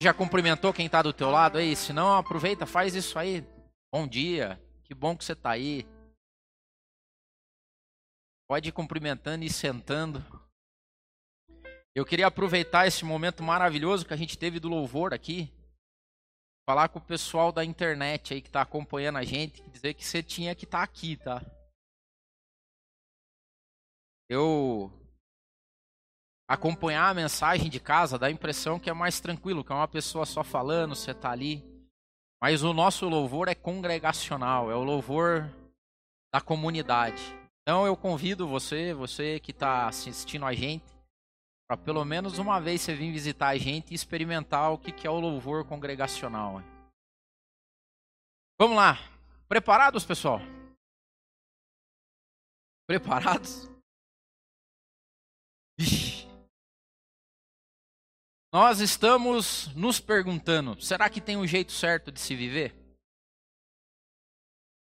Já cumprimentou quem está do teu lado aí? Se não, aproveita, faz isso aí. Bom dia, que bom que você está aí. Pode ir cumprimentando e sentando. Eu queria aproveitar esse momento maravilhoso que a gente teve do louvor aqui. Falar com o pessoal da internet aí que está acompanhando a gente. Dizer que você tinha que estar tá aqui, tá? Eu acompanhar a mensagem de casa dá a impressão que é mais tranquilo, que é uma pessoa só falando, você está ali. Mas o nosso louvor é congregacional, é o louvor da comunidade. Então eu convido você, você que está assistindo a gente, para pelo menos uma vez você vir visitar a gente e experimentar o que é o louvor congregacional. Vamos lá. Preparados, pessoal? Preparados? Ixi. Nós estamos nos perguntando: será que tem um jeito certo de se viver?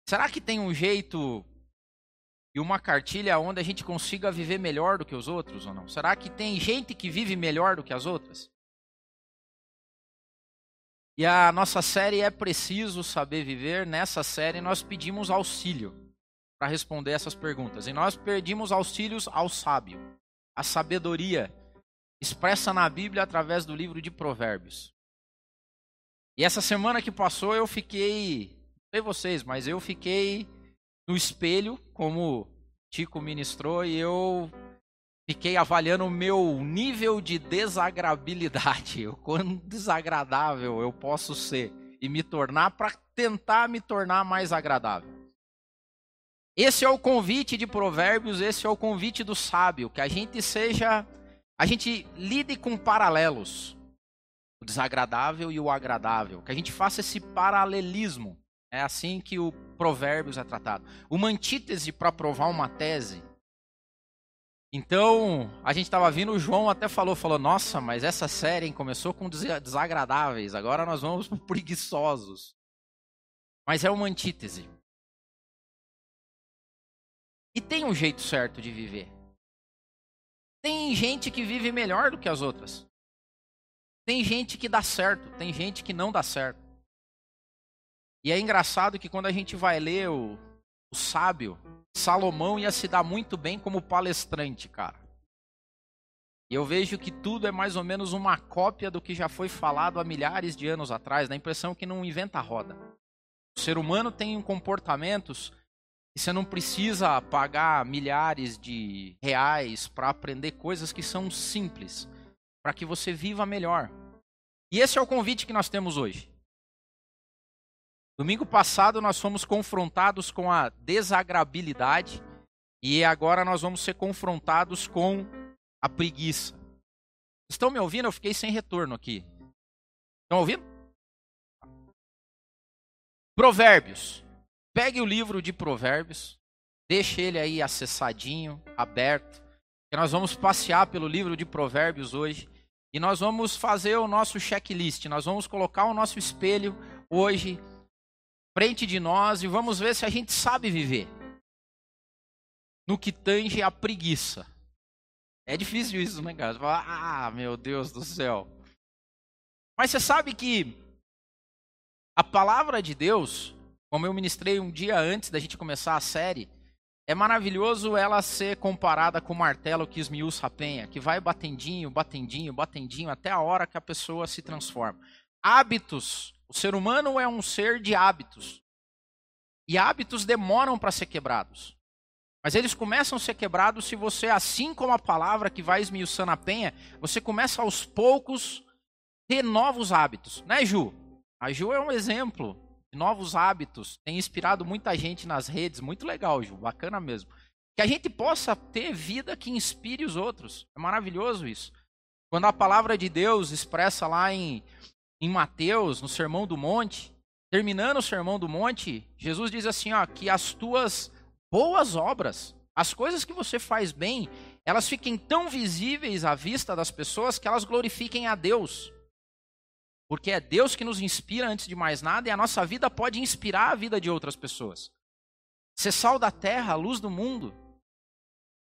Será que tem um jeito e uma cartilha onde a gente consiga viver melhor do que os outros ou não? Será que tem gente que vive melhor do que as outras? E a nossa série é Preciso Saber Viver. Nessa série nós pedimos auxílio para responder essas perguntas. E nós pedimos auxílios ao sábio, à sabedoria expressa na Bíblia através do livro de Provérbios. E essa semana que passou eu fiquei, não sei vocês, mas eu fiquei no espelho, como Tico ministrou, e eu fiquei avaliando o meu nível de desagrabilidade, o quão desagradável eu posso ser e me tornar para tentar me tornar mais agradável. Esse é o convite de Provérbios, esse é o convite do sábio, que a gente seja a gente lide com paralelos, o desagradável e o agradável, que a gente faça esse paralelismo. É assim que o Provérbios é tratado. Uma antítese para provar uma tese. Então, a gente estava vindo, o João até falou, falou, nossa, mas essa série hein, começou com desagradáveis, agora nós vamos para preguiçosos. Mas é uma antítese. E tem um jeito certo de viver. Tem gente que vive melhor do que as outras. Tem gente que dá certo, tem gente que não dá certo. E é engraçado que quando a gente vai ler o, o sábio, Salomão ia se dar muito bem como palestrante, cara. E eu vejo que tudo é mais ou menos uma cópia do que já foi falado há milhares de anos atrás, dá a impressão que não inventa a roda. O ser humano tem comportamentos você não precisa pagar milhares de reais para aprender coisas que são simples, para que você viva melhor. E esse é o convite que nós temos hoje. Domingo passado nós fomos confrontados com a desagrabilidade e agora nós vamos ser confrontados com a preguiça. Estão me ouvindo? Eu fiquei sem retorno aqui. Estão ouvindo? Provérbios. Pegue o livro de Provérbios, deixe ele aí acessadinho, aberto, que nós vamos passear pelo livro de Provérbios hoje e nós vamos fazer o nosso checklist, nós vamos colocar o nosso espelho hoje frente de nós e vamos ver se a gente sabe viver no que tange a preguiça. É difícil isso, né, cara? Ah, meu Deus do céu. Mas você sabe que a palavra de Deus, como eu ministrei um dia antes da gente começar a série, é maravilhoso ela ser comparada com o martelo que esmiuça a penha, que vai batendinho, batendinho, batendinho, até a hora que a pessoa se transforma. Hábitos. O ser humano é um ser de hábitos. E hábitos demoram para ser quebrados. Mas eles começam a ser quebrados se você, assim como a palavra que vai esmiuçando a penha, você começa aos poucos ter novos hábitos. Né, Ju? A Ju é um exemplo novos hábitos, tem inspirado muita gente nas redes, muito legal, Ju, bacana mesmo. Que a gente possa ter vida que inspire os outros. É maravilhoso isso. Quando a palavra de Deus expressa lá em, em Mateus, no Sermão do Monte, terminando o Sermão do Monte, Jesus diz assim, ó, que as tuas boas obras, as coisas que você faz bem, elas fiquem tão visíveis à vista das pessoas que elas glorifiquem a Deus. Porque é Deus que nos inspira antes de mais nada e a nossa vida pode inspirar a vida de outras pessoas. Ser sal da terra, luz do mundo.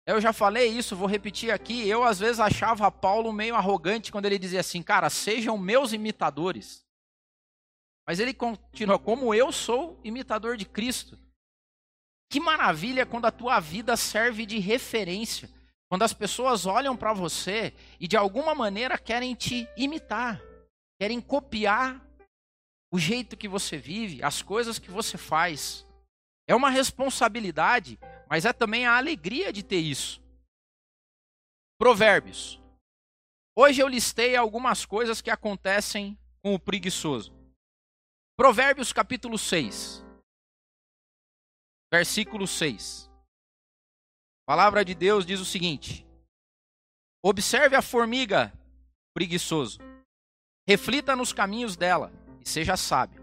Eu já falei isso, vou repetir aqui. Eu às vezes achava Paulo meio arrogante quando ele dizia assim, cara, sejam meus imitadores. Mas ele continua, como eu sou imitador de Cristo. Que maravilha quando a tua vida serve de referência. Quando as pessoas olham para você e de alguma maneira querem te imitar, querem copiar o jeito que você vive, as coisas que você faz. É uma responsabilidade, mas é também a alegria de ter isso. Provérbios. Hoje eu listei algumas coisas que acontecem com o preguiçoso. Provérbios capítulo 6, versículo 6. A palavra de Deus diz o seguinte: Observe a formiga, preguiçoso. Reflita nos caminhos dela e seja sábio.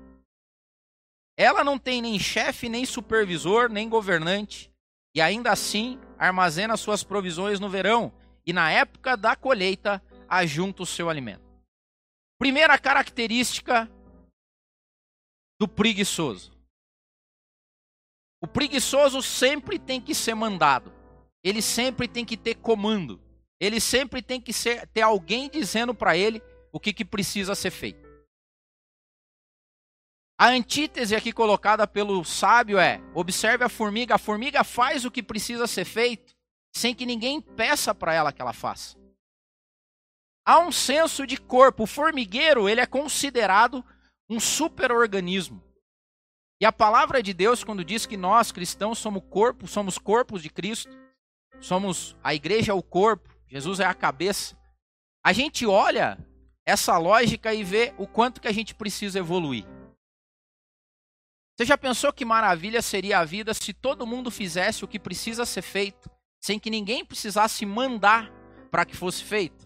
Ela não tem nem chefe, nem supervisor, nem governante, e ainda assim armazena suas provisões no verão e na época da colheita ajunta o seu alimento. Primeira característica do preguiçoso. O preguiçoso sempre tem que ser mandado. Ele sempre tem que ter comando. Ele sempre tem que ser, ter alguém dizendo para ele o que, que precisa ser feito. A antítese aqui colocada pelo sábio é: observe a formiga. A formiga faz o que precisa ser feito sem que ninguém peça para ela que ela faça. Há um senso de corpo. O formigueiro ele é considerado um superorganismo. E a palavra de Deus, quando diz que nós cristãos somos corpo, somos corpos de Cristo, somos a igreja é o corpo, Jesus é a cabeça. A gente olha essa lógica e vê o quanto que a gente precisa evoluir. Você já pensou que maravilha seria a vida se todo mundo fizesse o que precisa ser feito, sem que ninguém precisasse mandar para que fosse feito?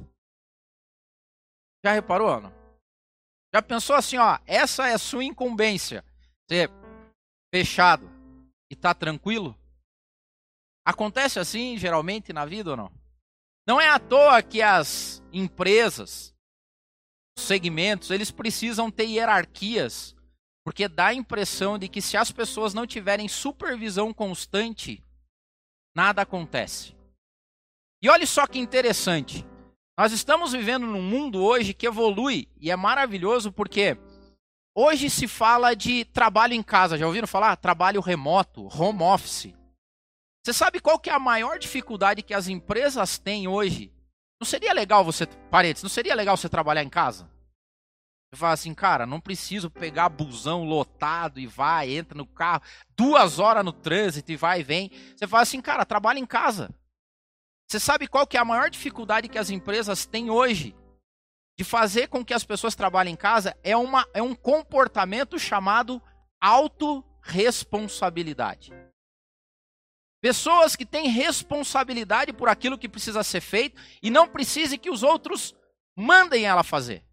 Já reparou, Ana? Já pensou assim, ó, essa é a sua incumbência. Você fechado e tá tranquilo? Acontece assim geralmente na vida ou não? Não é à toa que as empresas, segmentos, eles precisam ter hierarquias, porque dá a impressão de que se as pessoas não tiverem supervisão constante, nada acontece. E olha só que interessante. Nós estamos vivendo num mundo hoje que evolui e é maravilhoso porque hoje se fala de trabalho em casa. Já ouviram falar? Trabalho remoto, home office. Você sabe qual que é a maior dificuldade que as empresas têm hoje? Não seria legal você, parentes, não seria legal você trabalhar em casa? Você fala assim, cara, não preciso pegar busão lotado e vai, entra no carro, duas horas no trânsito e vai e vem. Você fala assim, cara, trabalha em casa. Você sabe qual que é a maior dificuldade que as empresas têm hoje de fazer com que as pessoas trabalhem em casa? É, uma, é um comportamento chamado autorresponsabilidade. Pessoas que têm responsabilidade por aquilo que precisa ser feito e não precise que os outros mandem ela fazer.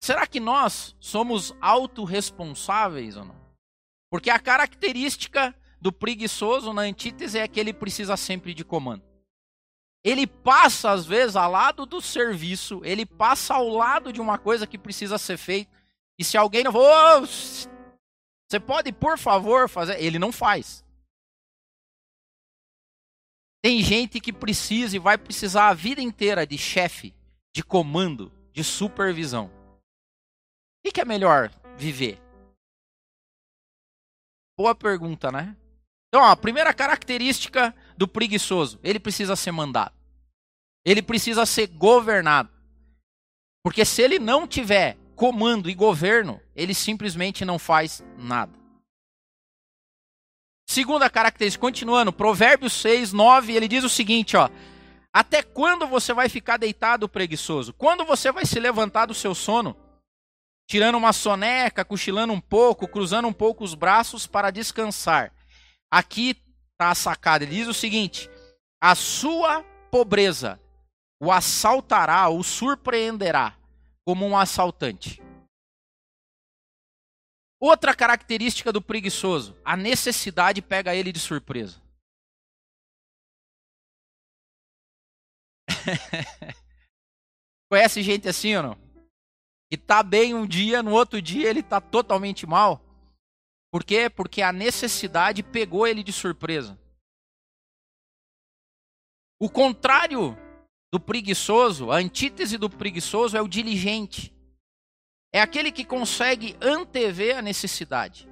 Será que nós somos autorresponsáveis ou não? Porque a característica do preguiçoso na antítese é que ele precisa sempre de comando. Ele passa, às vezes, ao lado do serviço, ele passa ao lado de uma coisa que precisa ser feita. E se alguém não oh, você pode, por favor, fazer. Ele não faz. Tem gente que precisa e vai precisar a vida inteira de chefe, de comando, de supervisão. O que é melhor viver? Boa pergunta, né? Então, ó, a primeira característica do preguiçoso, ele precisa ser mandado. Ele precisa ser governado. Porque se ele não tiver comando e governo, ele simplesmente não faz nada. Segunda característica, continuando, Provérbios 6, 9, ele diz o seguinte, ó: Até quando você vai ficar deitado preguiçoso? Quando você vai se levantar do seu sono, tirando uma soneca, cochilando um pouco, cruzando um pouco os braços para descansar? Aqui está a sacada. Ele diz o seguinte: a sua pobreza o assaltará, o surpreenderá como um assaltante. Outra característica do preguiçoso: a necessidade pega ele de surpresa. Conhece gente assim ou não? Que tá bem um dia, no outro dia ele tá totalmente mal. Por quê? Porque a necessidade pegou ele de surpresa. O contrário do preguiçoso, a antítese do preguiçoso é o diligente. É aquele que consegue antever a necessidade.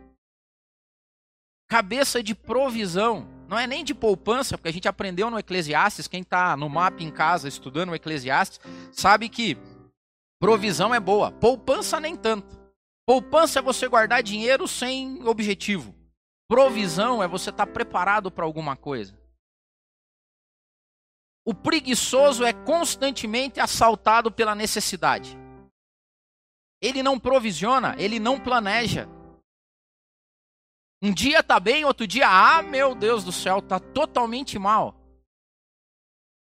Cabeça de provisão, não é nem de poupança, porque a gente aprendeu no Eclesiastes, quem está no mapa em casa estudando o Eclesiastes, sabe que provisão é boa, poupança nem tanto. Poupança é você guardar dinheiro sem objetivo. Provisão é você estar tá preparado para alguma coisa. O preguiçoso é constantemente assaltado pela necessidade. Ele não provisiona, ele não planeja. Um dia tá bem, outro dia, ah, meu Deus do céu, tá totalmente mal.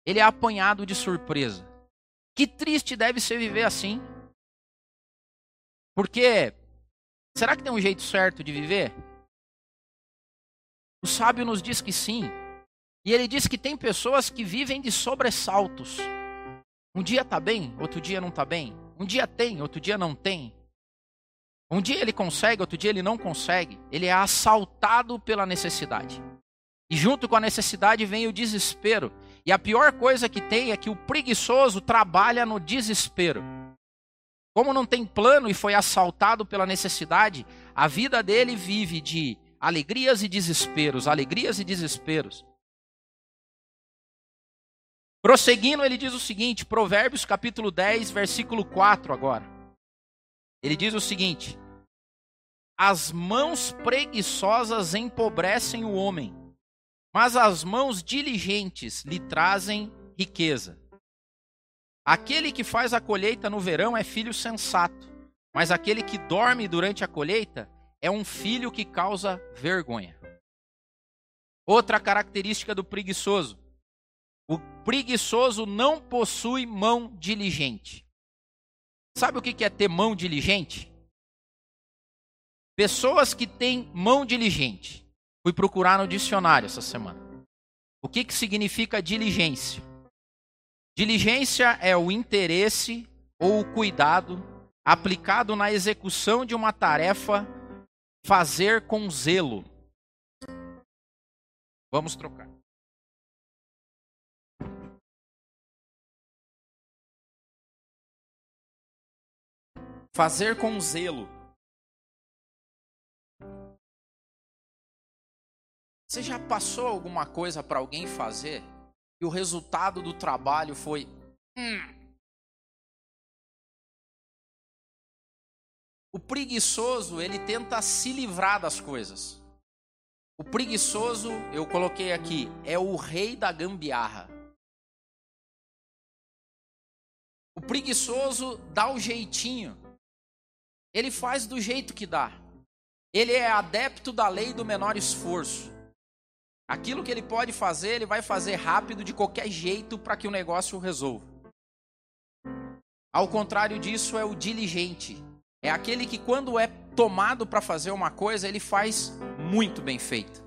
Ele é apanhado de surpresa. Que triste deve ser viver assim. Porque será que tem um jeito certo de viver? O sábio nos diz que sim. E ele diz que tem pessoas que vivem de sobressaltos. Um dia tá bem, outro dia não tá bem. Um dia tem, outro dia não tem. Um dia ele consegue, outro dia ele não consegue. Ele é assaltado pela necessidade. E junto com a necessidade vem o desespero. E a pior coisa que tem é que o preguiçoso trabalha no desespero. Como não tem plano e foi assaltado pela necessidade, a vida dele vive de alegrias e desesperos, alegrias e desesperos. Prosseguindo, ele diz o seguinte, Provérbios capítulo 10, versículo 4 agora. Ele diz o seguinte: As mãos preguiçosas empobrecem o homem, mas as mãos diligentes lhe trazem riqueza. Aquele que faz a colheita no verão é filho sensato, mas aquele que dorme durante a colheita é um filho que causa vergonha. Outra característica do preguiçoso: o preguiçoso não possui mão diligente. Sabe o que é ter mão diligente? Pessoas que têm mão diligente. Fui procurar no dicionário essa semana. O que, que significa diligência? Diligência é o interesse ou o cuidado aplicado na execução de uma tarefa, fazer com zelo. Vamos trocar. Fazer com zelo. Você já passou alguma coisa para alguém fazer e o resultado do trabalho foi. Hum. O preguiçoso, ele tenta se livrar das coisas. O preguiçoso, eu coloquei aqui, é o rei da gambiarra. O preguiçoso dá o jeitinho. Ele faz do jeito que dá. Ele é adepto da lei do menor esforço. Aquilo que ele pode fazer, ele vai fazer rápido de qualquer jeito para que o negócio resolva. Ao contrário disso, é o diligente. É aquele que, quando é tomado para fazer uma coisa, ele faz muito bem feito.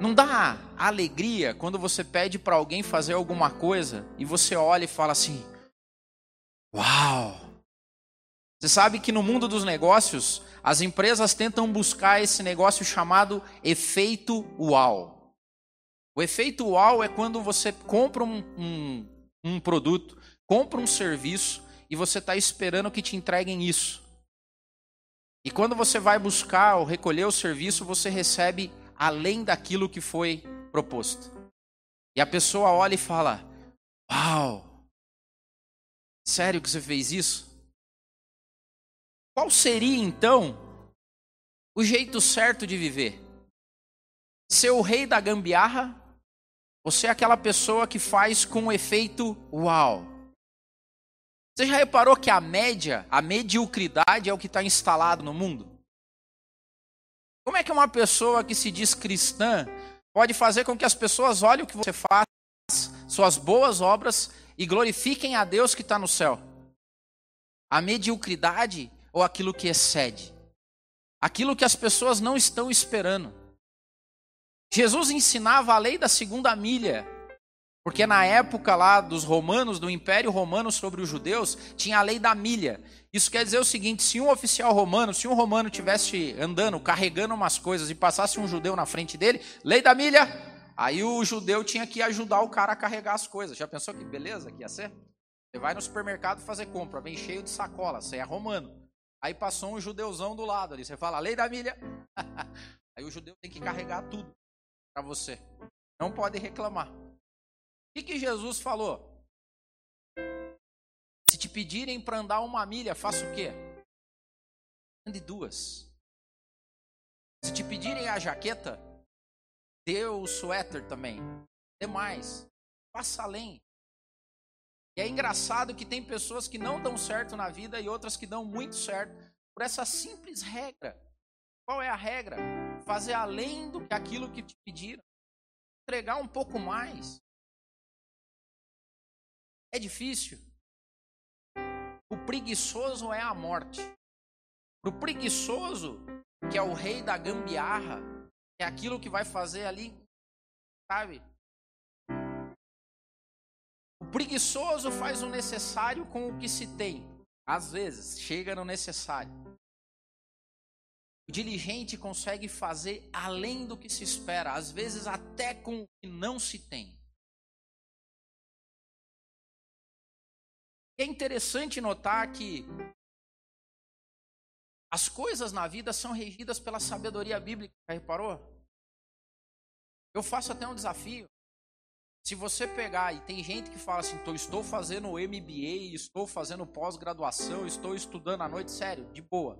Não dá alegria quando você pede para alguém fazer alguma coisa e você olha e fala assim: Uau! Você sabe que no mundo dos negócios, as empresas tentam buscar esse negócio chamado efeito uau. O efeito uau é quando você compra um, um, um produto, compra um serviço e você está esperando que te entreguem isso. E quando você vai buscar ou recolher o serviço, você recebe além daquilo que foi proposto. E a pessoa olha e fala: Uau! Sério que você fez isso? Qual seria então o jeito certo de viver? Ser o rei da gambiarra? Ou ser aquela pessoa que faz com efeito uau? Você já reparou que a média, a mediocridade é o que está instalado no mundo? Como é que uma pessoa que se diz cristã pode fazer com que as pessoas olhem o que você faz, suas boas obras e glorifiquem a Deus que está no céu? A mediocridade ou aquilo que excede? Aquilo que as pessoas não estão esperando. Jesus ensinava a lei da segunda milha, porque na época lá dos romanos, do Império Romano sobre os judeus, tinha a lei da milha. Isso quer dizer o seguinte: se um oficial romano, se um romano tivesse andando, carregando umas coisas e passasse um judeu na frente dele, lei da milha, Aí o judeu tinha que ajudar o cara a carregar as coisas. Já pensou que beleza que ia ser? Você vai no supermercado fazer compra, vem cheio de sacola, você é romano. Aí passou um judeuzão do lado ali, você fala, lei da milha. Aí o judeu tem que carregar tudo para você. Não pode reclamar. O que, que Jesus falou? Se te pedirem para andar uma milha, faça o quê? Ande duas. Se te pedirem a jaqueta, dê o suéter também. Dê mais. Faça além. E é engraçado que tem pessoas que não dão certo na vida e outras que dão muito certo por essa simples regra. Qual é a regra? Fazer além do que aquilo que te pediram. Entregar um pouco mais. É difícil. O preguiçoso é a morte. Para o preguiçoso, que é o rei da gambiarra, é aquilo que vai fazer ali, sabe? O preguiçoso faz o necessário com o que se tem. Às vezes, chega no necessário. O diligente consegue fazer além do que se espera, às vezes até com o que não se tem. É interessante notar que as coisas na vida são regidas pela sabedoria bíblica, reparou? Eu faço até um desafio. Se você pegar, e tem gente que fala assim, estou fazendo MBA, estou fazendo pós-graduação, estou estudando à noite, sério, de boa.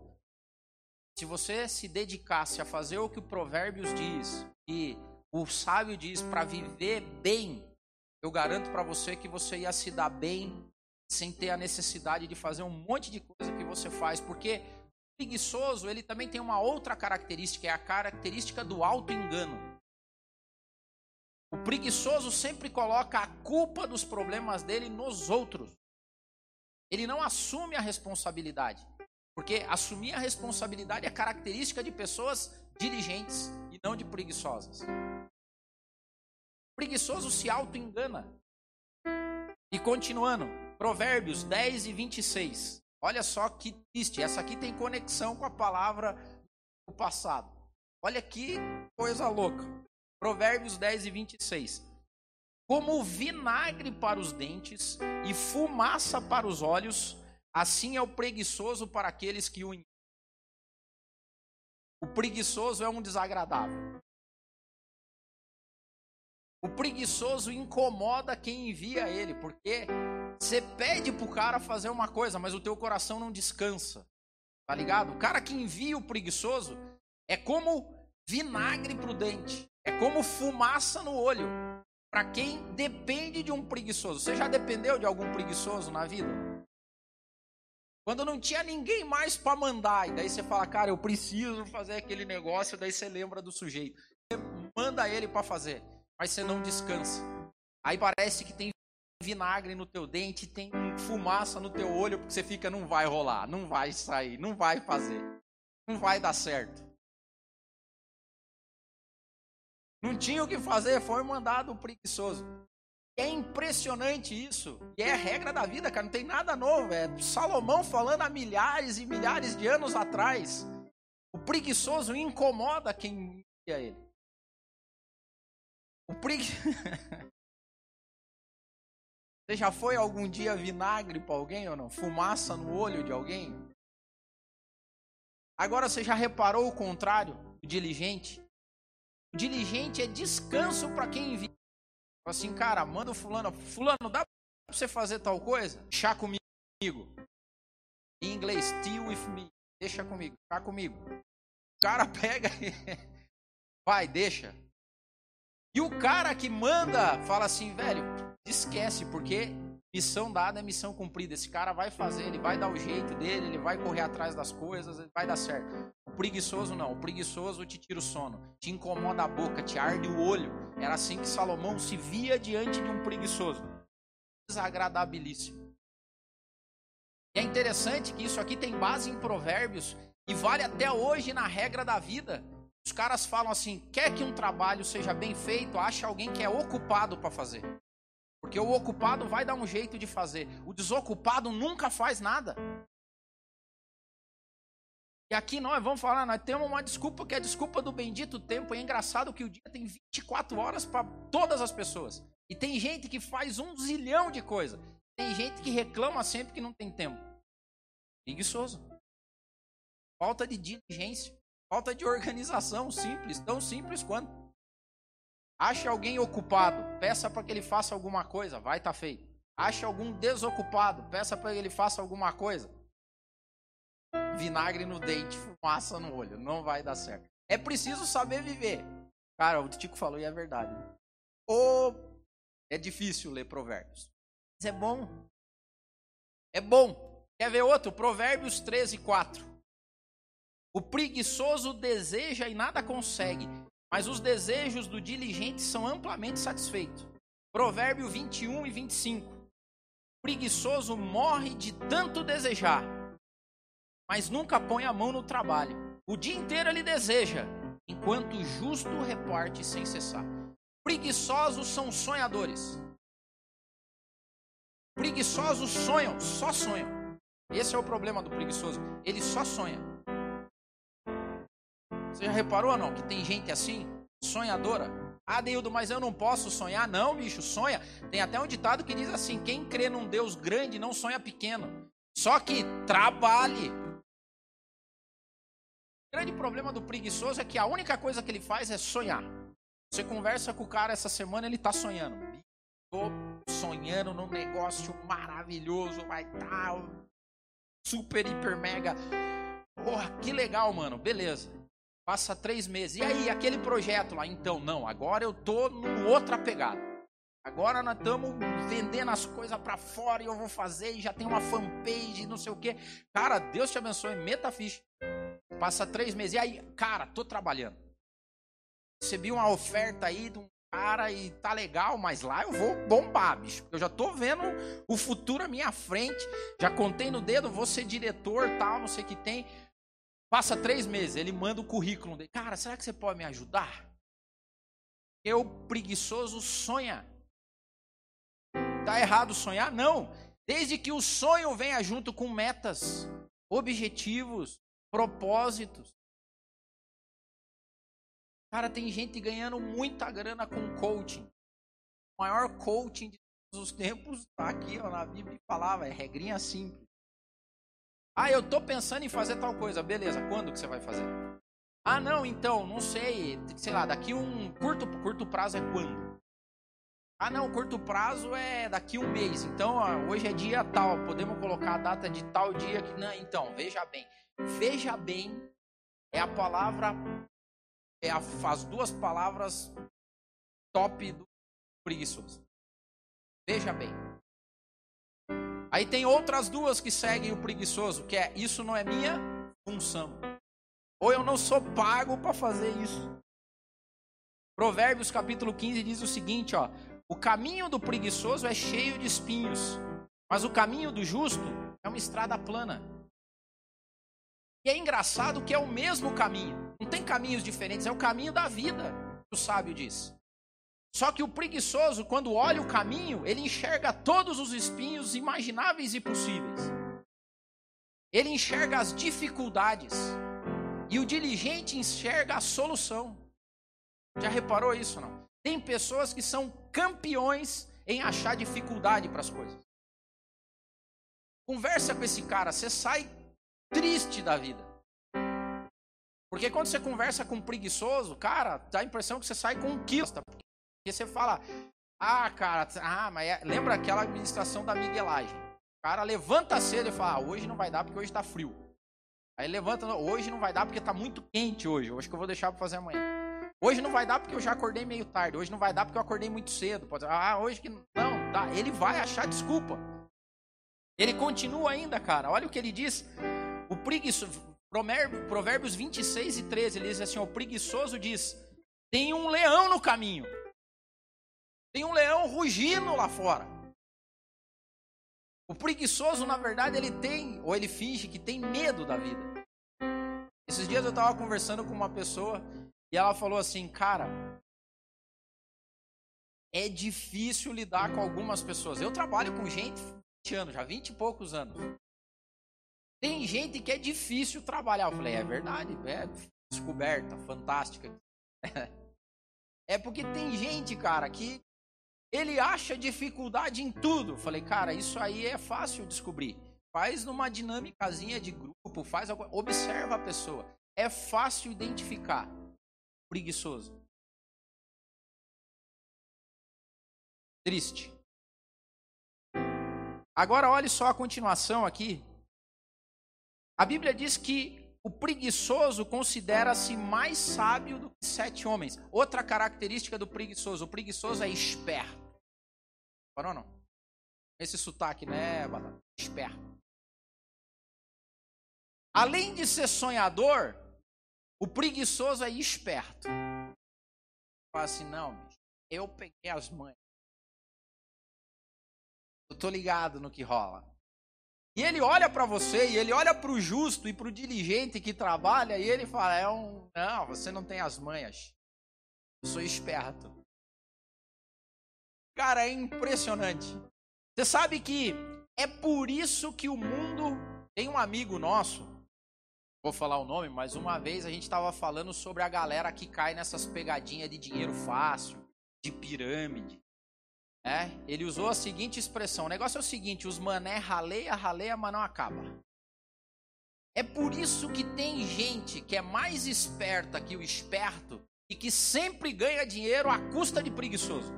Se você se dedicasse a fazer o que o Provérbios diz, e o sábio diz para viver bem, eu garanto para você que você ia se dar bem sem ter a necessidade de fazer um monte de coisa que você faz, porque o preguiçoso, ele também tem uma outra característica, é a característica do auto engano. O preguiçoso sempre coloca a culpa dos problemas dele nos outros. Ele não assume a responsabilidade. Porque assumir a responsabilidade é característica de pessoas diligentes e não de preguiçosas. O preguiçoso se auto-engana. E continuando, Provérbios 10 e 26. Olha só que triste. Essa aqui tem conexão com a palavra do passado. Olha que coisa louca. Provérbios 10 e 26. Como vinagre para os dentes e fumaça para os olhos, assim é o preguiçoso para aqueles que o O preguiçoso é um desagradável. O preguiçoso incomoda quem envia ele, porque você pede pro cara fazer uma coisa, mas o teu coração não descansa. Tá ligado? O cara que envia o preguiçoso é como vinagre pro dente. É como fumaça no olho. Para quem depende de um preguiçoso. Você já dependeu de algum preguiçoso na vida? Quando não tinha ninguém mais para mandar, e daí você fala, cara, eu preciso fazer aquele negócio, daí você lembra do sujeito. Você manda ele para fazer, mas você não descansa. Aí parece que tem vinagre no teu dente, tem fumaça no teu olho, porque você fica, não vai rolar, não vai sair, não vai fazer, não vai dar certo. Não tinha o que fazer, foi mandado preguiçoso. É impressionante isso. E é regra da vida, cara. Não tem nada novo. É Salomão falando há milhares e milhares de anos atrás. O preguiçoso incomoda quem é ele. O pregui... Você já foi algum dia vinagre para alguém ou não? Fumaça no olho de alguém? Agora você já reparou o contrário? O diligente? Diligente é descanso para quem envia. Assim, cara, manda o fulano. Fulano, dá pra você fazer tal coisa? Chá comigo. Em inglês, tea with me. Deixa comigo, chá comigo. O cara pega e vai, deixa. E o cara que manda fala assim, velho, esquece, porque Missão dada é missão cumprida. Esse cara vai fazer, ele vai dar o jeito dele, ele vai correr atrás das coisas, vai dar certo. O preguiçoso não. O preguiçoso te tira o sono, te incomoda a boca, te arde o olho. Era assim que Salomão se via diante de um preguiçoso. Desagradabilíssimo. E é interessante que isso aqui tem base em provérbios e vale até hoje na regra da vida. Os caras falam assim: quer que um trabalho seja bem feito, acha alguém que é ocupado para fazer. Porque o ocupado vai dar um jeito de fazer. O desocupado nunca faz nada. E aqui nós vamos falar, nós temos uma desculpa que é a desculpa do bendito tempo. E é engraçado que o dia tem 24 horas para todas as pessoas. E tem gente que faz um zilhão de coisas. Tem gente que reclama sempre que não tem tempo. Preguiçoso. Falta de diligência. Falta de organização simples, tão simples quanto. Ache alguém ocupado, peça para que ele faça alguma coisa, vai estar tá feito. Ache algum desocupado, peça para que ele faça alguma coisa. Vinagre no dente, fumaça no olho, não vai dar certo. É preciso saber viver. Cara, o Tico falou e é verdade. Ou é difícil ler provérbios. Mas é bom. É bom. Quer ver outro? Provérbios 13, 4. O preguiçoso deseja e nada consegue, mas os desejos do diligente são amplamente satisfeitos. Provérbio 21 e 25. Preguiçoso morre de tanto desejar, mas nunca põe a mão no trabalho. O dia inteiro ele deseja, enquanto o justo reparte sem cessar. Preguiçosos são sonhadores. Preguiçosos sonham, só sonham. Esse é o problema do preguiçoso. Ele só sonha. Você já reparou ou não que tem gente assim, sonhadora? Ah, Deildo, mas eu não posso sonhar. Não, bicho, sonha. Tem até um ditado que diz assim: quem crê num Deus grande não sonha pequeno. Só que trabalhe. O grande problema do preguiçoso é que a única coisa que ele faz é sonhar. Você conversa com o cara essa semana, ele tá sonhando. Tô sonhando num negócio maravilhoso, vai estar tá super, hiper, mega. Porra, que legal, mano. Beleza. Passa três meses. E aí, aquele projeto lá? Então, não. Agora eu tô numa outra pegada. Agora nós estamos vendendo as coisas para fora e eu vou fazer e já tem uma fanpage, não sei o que. Cara, Deus te abençoe. Meta ficha. Passa três meses. E aí, cara, tô trabalhando. Recebi uma oferta aí de um cara e tá legal, mas lá eu vou bombar, bicho. Eu já tô vendo o futuro à minha frente. Já contei no dedo, vou ser diretor, tal, não sei o que tem. Passa três meses, ele manda o currículo dele. Cara, será que você pode me ajudar? Eu, preguiçoso, sonha. Tá errado sonhar? Não. Desde que o sonho venha junto com metas, objetivos, propósitos. Cara, tem gente ganhando muita grana com coaching. O maior coaching de todos os tempos está aqui ó, na Bíblia e falava, é regrinha simples. Ah, eu tô pensando em fazer tal coisa. Beleza, quando que você vai fazer? Ah, não, então, não sei, sei lá, daqui um curto curto prazo é quando? Ah, não, curto prazo é daqui um mês. Então, ó, hoje é dia tal, podemos colocar a data de tal dia que não, então, veja bem. Veja bem é a palavra é a, as duas palavras top do preguiçoso. Veja bem. Aí tem outras duas que seguem o preguiçoso, que é isso não é minha função. Ou eu não sou pago para fazer isso. Provérbios capítulo 15 diz o seguinte, ó: O caminho do preguiçoso é cheio de espinhos, mas o caminho do justo é uma estrada plana. E é engraçado que é o mesmo caminho. Não tem caminhos diferentes, é o caminho da vida, o sábio diz. Só que o preguiçoso, quando olha o caminho, ele enxerga todos os espinhos imagináveis e possíveis. Ele enxerga as dificuldades. E o diligente enxerga a solução. Já reparou isso não? Tem pessoas que são campeões em achar dificuldade para as coisas. Conversa com esse cara, você sai triste da vida. Porque quando você conversa com um preguiçoso, cara, dá a impressão que você sai com um quilo. Porque você fala, ah, cara, ah, mas é... lembra aquela administração da miguelagem. O cara levanta cedo e fala, ah, hoje não vai dar porque hoje está frio. Aí levanta, hoje não vai dar porque está muito quente hoje. Acho que eu vou deixar para fazer amanhã. Hoje não vai dar porque eu já acordei meio tarde. Hoje não vai dar porque eu acordei muito cedo. Pode ah, hoje que não, tá. Ele vai achar desculpa. Ele continua ainda, cara. Olha o que ele diz. O preguiçoso, Provérbios 26 e 13, ele diz assim: o preguiçoso diz: tem um leão no caminho. Tem um leão rugindo lá fora. O preguiçoso, na verdade, ele tem, ou ele finge que tem medo da vida. Esses dias eu estava conversando com uma pessoa e ela falou assim: Cara, é difícil lidar com algumas pessoas. Eu trabalho com gente 20 anos, já 20 e poucos anos. Tem gente que é difícil trabalhar. Eu falei, é verdade, é descoberta, fantástica. É porque tem gente, cara, que ele acha dificuldade em tudo. Falei, cara, isso aí é fácil descobrir. Faz numa dinâmicazinha de grupo, faz observa a pessoa. É fácil identificar. Preguiçoso. Triste. Agora olhe só a continuação aqui. A Bíblia diz que o preguiçoso considera-se mais sábio do que sete homens. Outra característica do preguiçoso: o preguiçoso é esperto. Parou não? Esse sotaque, né, Esperto. Além de ser sonhador, o preguiçoso é esperto. Fala assim: não, eu peguei as mães. Eu tô ligado no que rola. E ele olha para você, e ele olha para o justo e para o diligente que trabalha, e ele fala: é um, não, você não tem as manhas. Eu sou esperto. Cara, é impressionante. Você sabe que é por isso que o mundo tem um amigo nosso. Vou falar o nome, mas uma vez a gente estava falando sobre a galera que cai nessas pegadinhas de dinheiro fácil, de pirâmide. É, ele usou a seguinte expressão: o negócio é o seguinte, os mané raleia, raleia, mas não acaba. É por isso que tem gente que é mais esperta que o esperto e que sempre ganha dinheiro à custa de preguiçoso.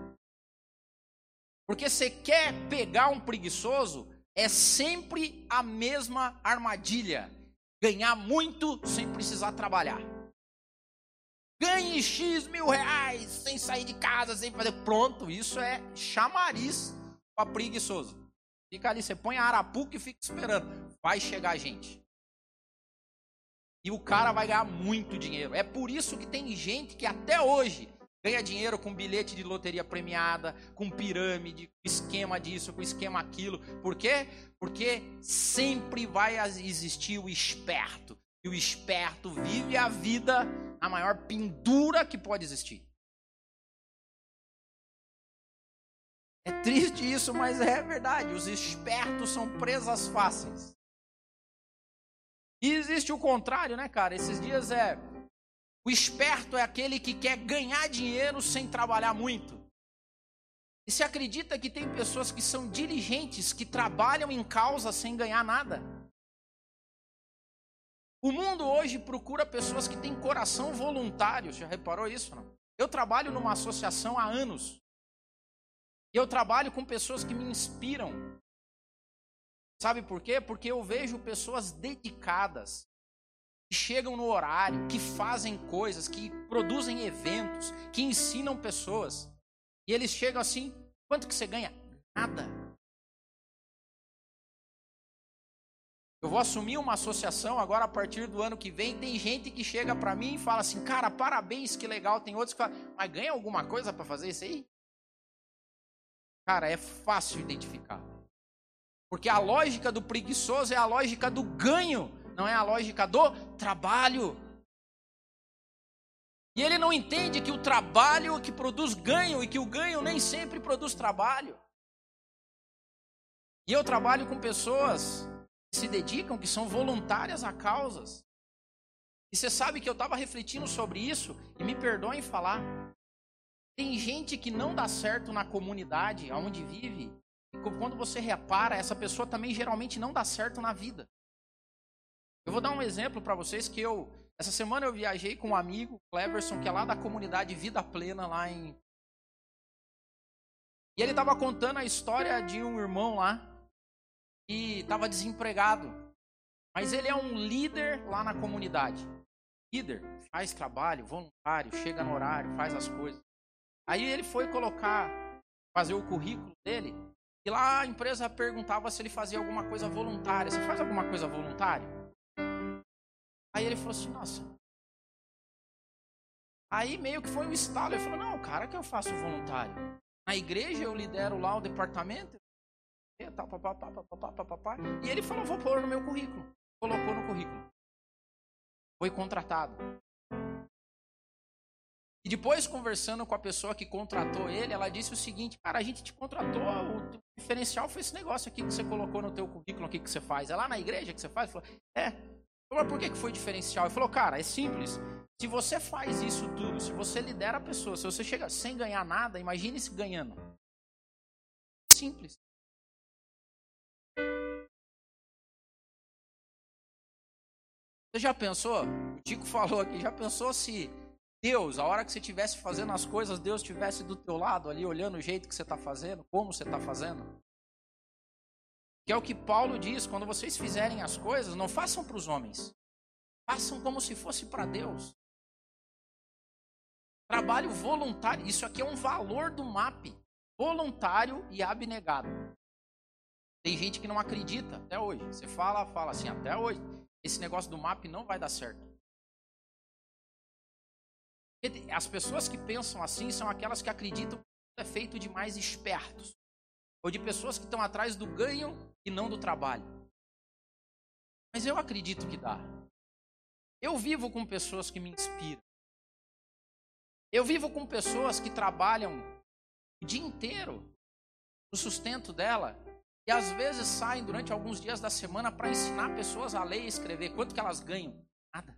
Porque você quer pegar um preguiçoso, é sempre a mesma armadilha. Ganhar muito sem precisar trabalhar. Ganhe X mil reais sem sair de casa, sem fazer. Pronto, isso é chamariz para preguiçoso. Fica ali, você põe a arapuca e fica esperando. Vai chegar gente. E o cara vai ganhar muito dinheiro. É por isso que tem gente que até hoje ganha dinheiro com bilhete de loteria premiada, com pirâmide, com esquema disso, com esquema aquilo. Por quê? Porque sempre vai existir o esperto. E o esperto vive a vida a maior pendura que pode existir. É triste isso, mas é verdade. Os espertos são presas fáceis. E existe o contrário, né, cara? Esses dias é. O esperto é aquele que quer ganhar dinheiro sem trabalhar muito. E se acredita que tem pessoas que são diligentes, que trabalham em causa sem ganhar nada. O mundo hoje procura pessoas que têm coração voluntário. Já reparou isso? Não? Eu trabalho numa associação há anos. E eu trabalho com pessoas que me inspiram. Sabe por quê? Porque eu vejo pessoas dedicadas, que chegam no horário, que fazem coisas, que produzem eventos, que ensinam pessoas. E eles chegam assim: quanto que você ganha? Nada. Eu vou assumir uma associação agora a partir do ano que vem. Tem gente que chega para mim e fala assim: "Cara, parabéns, que legal". Tem outros que falam: "Mas ganha alguma coisa para fazer isso aí?" Cara, é fácil identificar. Porque a lógica do preguiçoso é a lógica do ganho, não é a lógica do trabalho. E ele não entende que o trabalho que produz ganho e que o ganho nem sempre produz trabalho. E eu trabalho com pessoas se dedicam, que são voluntárias a causas. E você sabe que eu estava refletindo sobre isso, e me perdoem falar. Tem gente que não dá certo na comunidade onde vive, e quando você repara, essa pessoa também geralmente não dá certo na vida. Eu vou dar um exemplo para vocês que eu. Essa semana eu viajei com um amigo, Cleverson, que é lá da comunidade Vida Plena, lá em. E ele estava contando a história de um irmão lá, e estava desempregado. Mas ele é um líder lá na comunidade. Líder, faz trabalho, voluntário, chega no horário, faz as coisas. Aí ele foi colocar, fazer o currículo dele. E lá a empresa perguntava se ele fazia alguma coisa voluntária. Você faz alguma coisa voluntária? Aí ele falou assim: Nossa. Aí meio que foi um estalo. Ele falou: Não, cara, que eu faço voluntário. Na igreja eu lidero lá o departamento, tal, papapá, papapá, papapá. E ele falou, vou pôr no meu currículo. Colocou no currículo. Foi contratado. E depois, conversando com a pessoa que contratou ele, ela disse o seguinte: Cara, a gente te contratou, o diferencial foi esse negócio aqui que você colocou no teu currículo aqui que você faz. É lá na igreja que você faz? Falou, é. Mas por que foi diferencial? Ele falou, cara, é simples. Se você faz isso tudo, se você lidera a pessoa, se você chega sem ganhar nada, imagine se ganhando. Simples. Você já pensou? O Tico falou aqui, já pensou se Deus, a hora que você estivesse fazendo as coisas, Deus estivesse do teu lado ali, olhando o jeito que você está fazendo, como você está fazendo? Que é o que Paulo diz, quando vocês fizerem as coisas, não façam para os homens. Façam como se fosse para Deus. Trabalho voluntário, isso aqui é um valor do MAP. Voluntário e abnegado. Tem gente que não acredita até hoje. Você fala, fala assim, até hoje. Esse negócio do MAP não vai dar certo. As pessoas que pensam assim são aquelas que acreditam que é feito de mais espertos. Ou de pessoas que estão atrás do ganho e não do trabalho. Mas eu acredito que dá. Eu vivo com pessoas que me inspiram. Eu vivo com pessoas que trabalham o dia inteiro no sustento dela e às vezes saem durante alguns dias da semana para ensinar pessoas a ler e escrever. Quanto que elas ganham? Nada.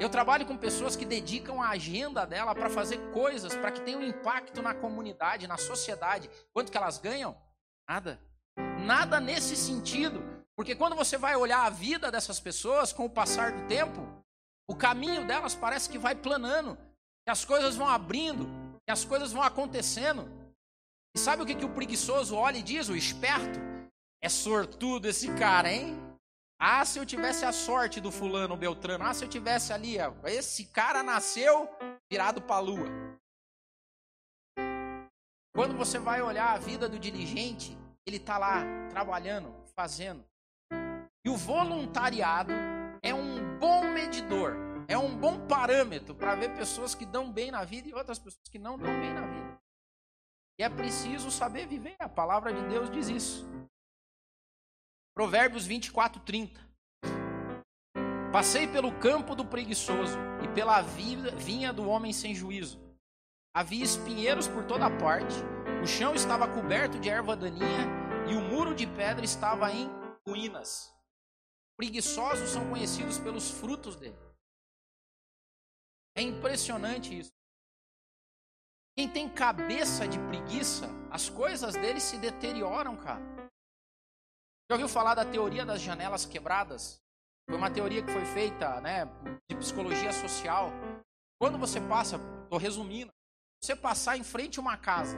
Eu trabalho com pessoas que dedicam a agenda dela para fazer coisas para que tenha um impacto na comunidade, na sociedade. Quanto que elas ganham? Nada. Nada nesse sentido. Porque quando você vai olhar a vida dessas pessoas com o passar do tempo, o caminho delas parece que vai planando, que as coisas vão abrindo, que as coisas vão acontecendo. E sabe o que, que o preguiçoso olha e diz? O esperto? É sortudo esse cara, hein? Ah, se eu tivesse a sorte do fulano Beltrano. Ah, se eu tivesse ali, ó, esse cara nasceu virado para a lua. Quando você vai olhar a vida do diligente, ele está lá trabalhando, fazendo. E o voluntariado é um bom medidor, é um bom parâmetro para ver pessoas que dão bem na vida e outras pessoas que não dão bem na vida. E é preciso saber viver, a palavra de Deus diz isso. Provérbios 24, 30. Passei pelo campo do preguiçoso e pela vinha do homem sem juízo. Havia espinheiros por toda parte, o chão estava coberto de erva daninha e o muro de pedra estava em ruínas. Preguiçosos são conhecidos pelos frutos dele. É impressionante isso. Quem tem cabeça de preguiça, as coisas dele se deterioram, cara. Já ouviu falar da teoria das janelas quebradas? Foi uma teoria que foi feita, né, de psicologia social. Quando você passa, estou resumindo, você passar em frente a uma casa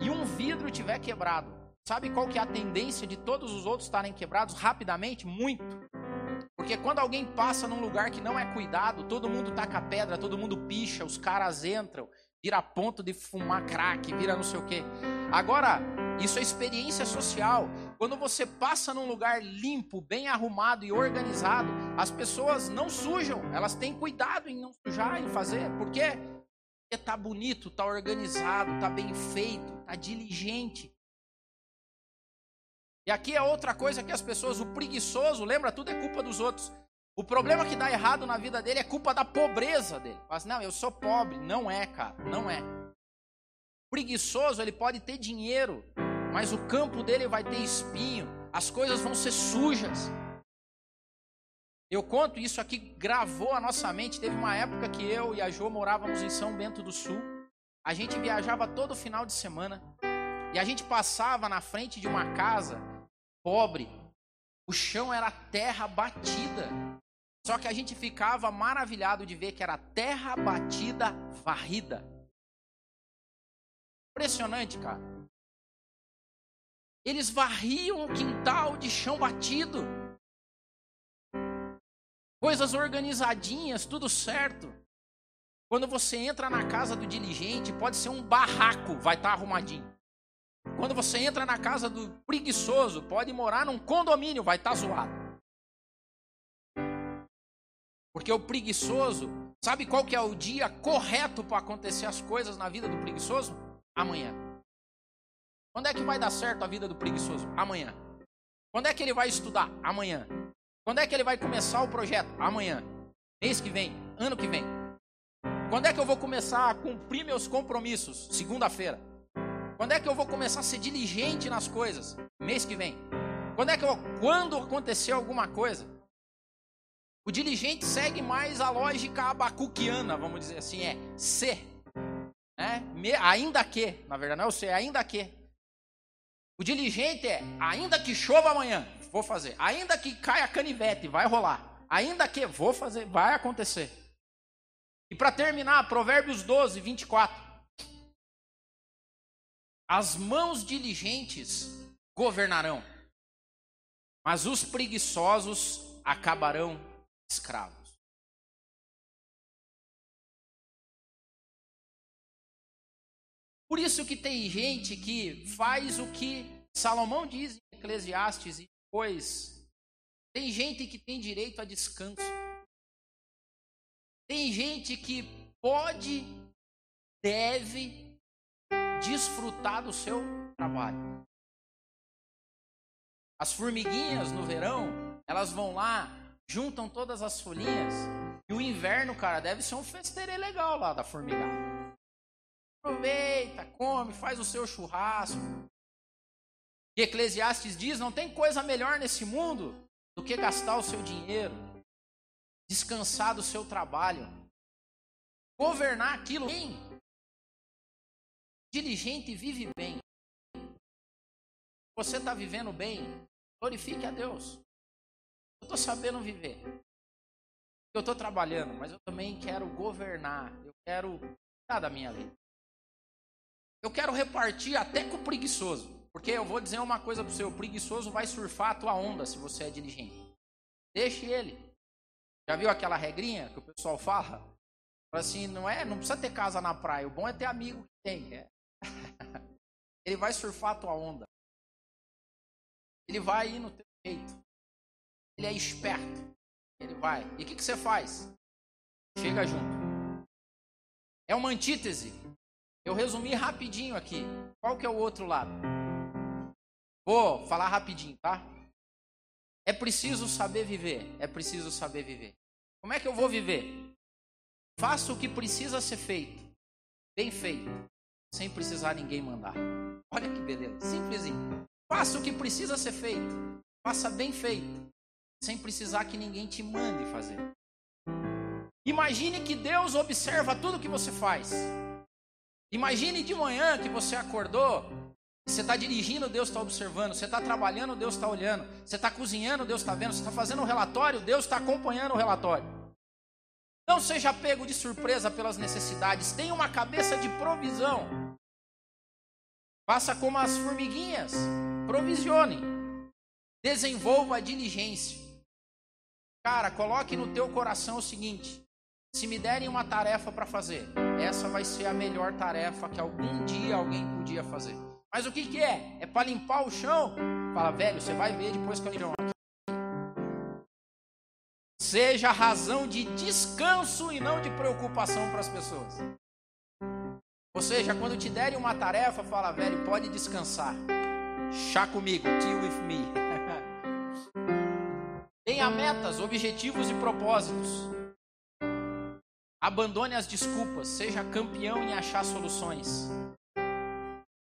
e um vidro tiver quebrado, sabe qual que é a tendência de todos os outros estarem quebrados rapidamente? Muito. Porque quando alguém passa num lugar que não é cuidado, todo mundo taca pedra, todo mundo picha, os caras entram, vira ponto de fumar crack, vira não sei o quê. Agora, isso é experiência social. Quando você passa num lugar limpo, bem arrumado e organizado, as pessoas não sujam, elas têm cuidado em não sujar, em fazer. Por quê? Porque tá bonito, tá organizado, tá bem feito, tá diligente. E aqui é outra coisa que as pessoas, o preguiçoso, lembra, tudo é culpa dos outros. O problema que dá errado na vida dele é culpa da pobreza dele. Mas não, eu sou pobre. Não é, cara, não é. Preguiçoso, ele pode ter dinheiro, mas o campo dele vai ter espinho, as coisas vão ser sujas. Eu conto isso aqui, gravou a nossa mente. Teve uma época que eu e a Jo morávamos em São Bento do Sul. A gente viajava todo final de semana e a gente passava na frente de uma casa pobre. O chão era terra batida. Só que a gente ficava maravilhado de ver que era terra batida varrida. Impressionante, cara. Eles varriam o quintal de chão batido. Coisas organizadinhas, tudo certo. Quando você entra na casa do diligente, pode ser um barraco, vai estar tá arrumadinho. Quando você entra na casa do preguiçoso, pode morar num condomínio, vai estar tá zoado. Porque o preguiçoso, sabe qual que é o dia correto para acontecer as coisas na vida do preguiçoso? Amanhã. Quando é que vai dar certo a vida do preguiçoso? Amanhã. Quando é que ele vai estudar? Amanhã. Quando é que ele vai começar o projeto? Amanhã. Mês que vem? Ano que vem. Quando é que eu vou começar a cumprir meus compromissos? Segunda-feira. Quando é que eu vou começar a ser diligente nas coisas? Mês que vem. Quando é que eu, quando acontecer alguma coisa? O diligente segue mais a lógica abacuquiana, vamos dizer assim, é ser. Né? ainda que, na verdade não é o ser, ainda que. O diligente é, ainda que chova amanhã, vou fazer. Ainda que caia canivete, vai rolar. Ainda que, vou fazer, vai acontecer. E para terminar, Provérbios 12, 24. As mãos diligentes governarão, mas os preguiçosos acabarão escravos. Por isso que tem gente que faz o que Salomão diz em Eclesiastes e depois tem gente que tem direito a descanso. Tem gente que pode, deve desfrutar do seu trabalho. As formiguinhas no verão, elas vão lá, juntam todas as folhinhas. E o inverno, cara, deve ser um festeirê legal lá da formigada. Aproveita, come, faz o seu churrasco. E Eclesiastes diz: não tem coisa melhor nesse mundo do que gastar o seu dinheiro, descansar do seu trabalho, governar aquilo bem. Diligente vive bem. Você está vivendo bem, glorifique a Deus. Eu estou sabendo viver. Eu estou trabalhando, mas eu também quero governar. Eu quero cuidar da minha vida. Eu quero repartir até com o preguiçoso. Porque eu vou dizer uma coisa para você: o preguiçoso vai surfar a tua onda se você é diligente. Deixe ele. Já viu aquela regrinha que o pessoal fala? Fala assim: não é, não precisa ter casa na praia. O bom é ter amigo que tem. É. ele vai surfar a tua onda. Ele vai ir no teu jeito. Ele é esperto. Ele vai. E o que, que você faz? Chega junto. É uma antítese eu resumi rapidinho aqui. Qual que é o outro lado? Vou falar rapidinho, tá? É preciso saber viver. É preciso saber viver. Como é que eu vou viver? Faça o que precisa ser feito. Bem feito. Sem precisar ninguém mandar. Olha que beleza. Simplesinho. Faça o que precisa ser feito. Faça bem feito. Sem precisar que ninguém te mande fazer. Imagine que Deus observa tudo que você faz. Imagine de manhã que você acordou, você está dirigindo, Deus está observando, você está trabalhando, Deus está olhando, você está cozinhando, Deus está vendo, você está fazendo um relatório, Deus está acompanhando o relatório. Não seja pego de surpresa pelas necessidades, tenha uma cabeça de provisão. Faça como as formiguinhas, provisione, desenvolva a diligência. Cara, coloque no teu coração o seguinte: se me derem uma tarefa para fazer, essa vai ser a melhor tarefa que algum dia alguém podia fazer. Mas o que, que é? É para limpar o chão? Fala, velho, você vai ver depois que eu limpar aqui. Seja razão de descanso e não de preocupação para as pessoas. Ou seja, quando te derem uma tarefa, fala, velho, pode descansar. Chá comigo, tea with me. Tenha metas, objetivos e propósitos. Abandone as desculpas, seja campeão em achar soluções.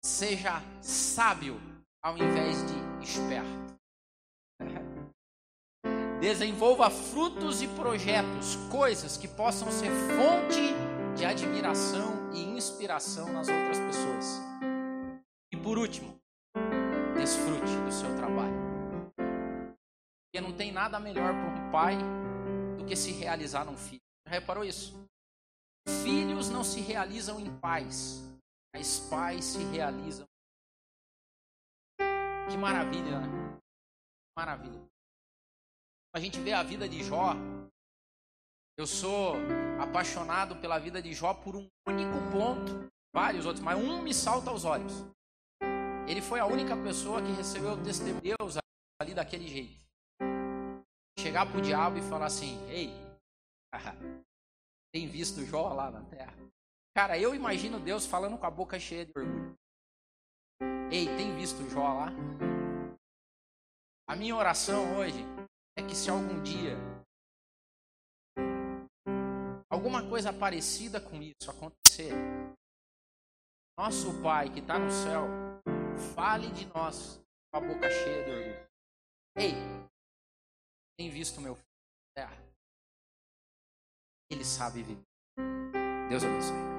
Seja sábio ao invés de esperto. Desenvolva frutos e projetos, coisas que possam ser fonte de admiração e inspiração nas outras pessoas. E por último, desfrute do seu trabalho. Porque não tem nada melhor para um pai do que se realizar num filho. Já reparou isso? Filhos não se realizam em paz, mas pais se realizam. Que maravilha, né? Maravilha. A gente vê a vida de Jó. Eu sou apaixonado pela vida de Jó por um único ponto, vários outros, mas um me salta aos olhos. Ele foi a única pessoa que recebeu o testemunho de Deus ali daquele jeito. Chegar pro diabo e falar assim: "Ei, tem visto Jó lá na terra? Cara, eu imagino Deus falando com a boca cheia de orgulho. Ei, tem visto Jó lá? A minha oração hoje é que se algum dia alguma coisa parecida com isso acontecer, nosso Pai que está no céu, fale de nós com a boca cheia de orgulho. Ei, tem visto meu filho terra? Ele sabe viver. Deus abençoe.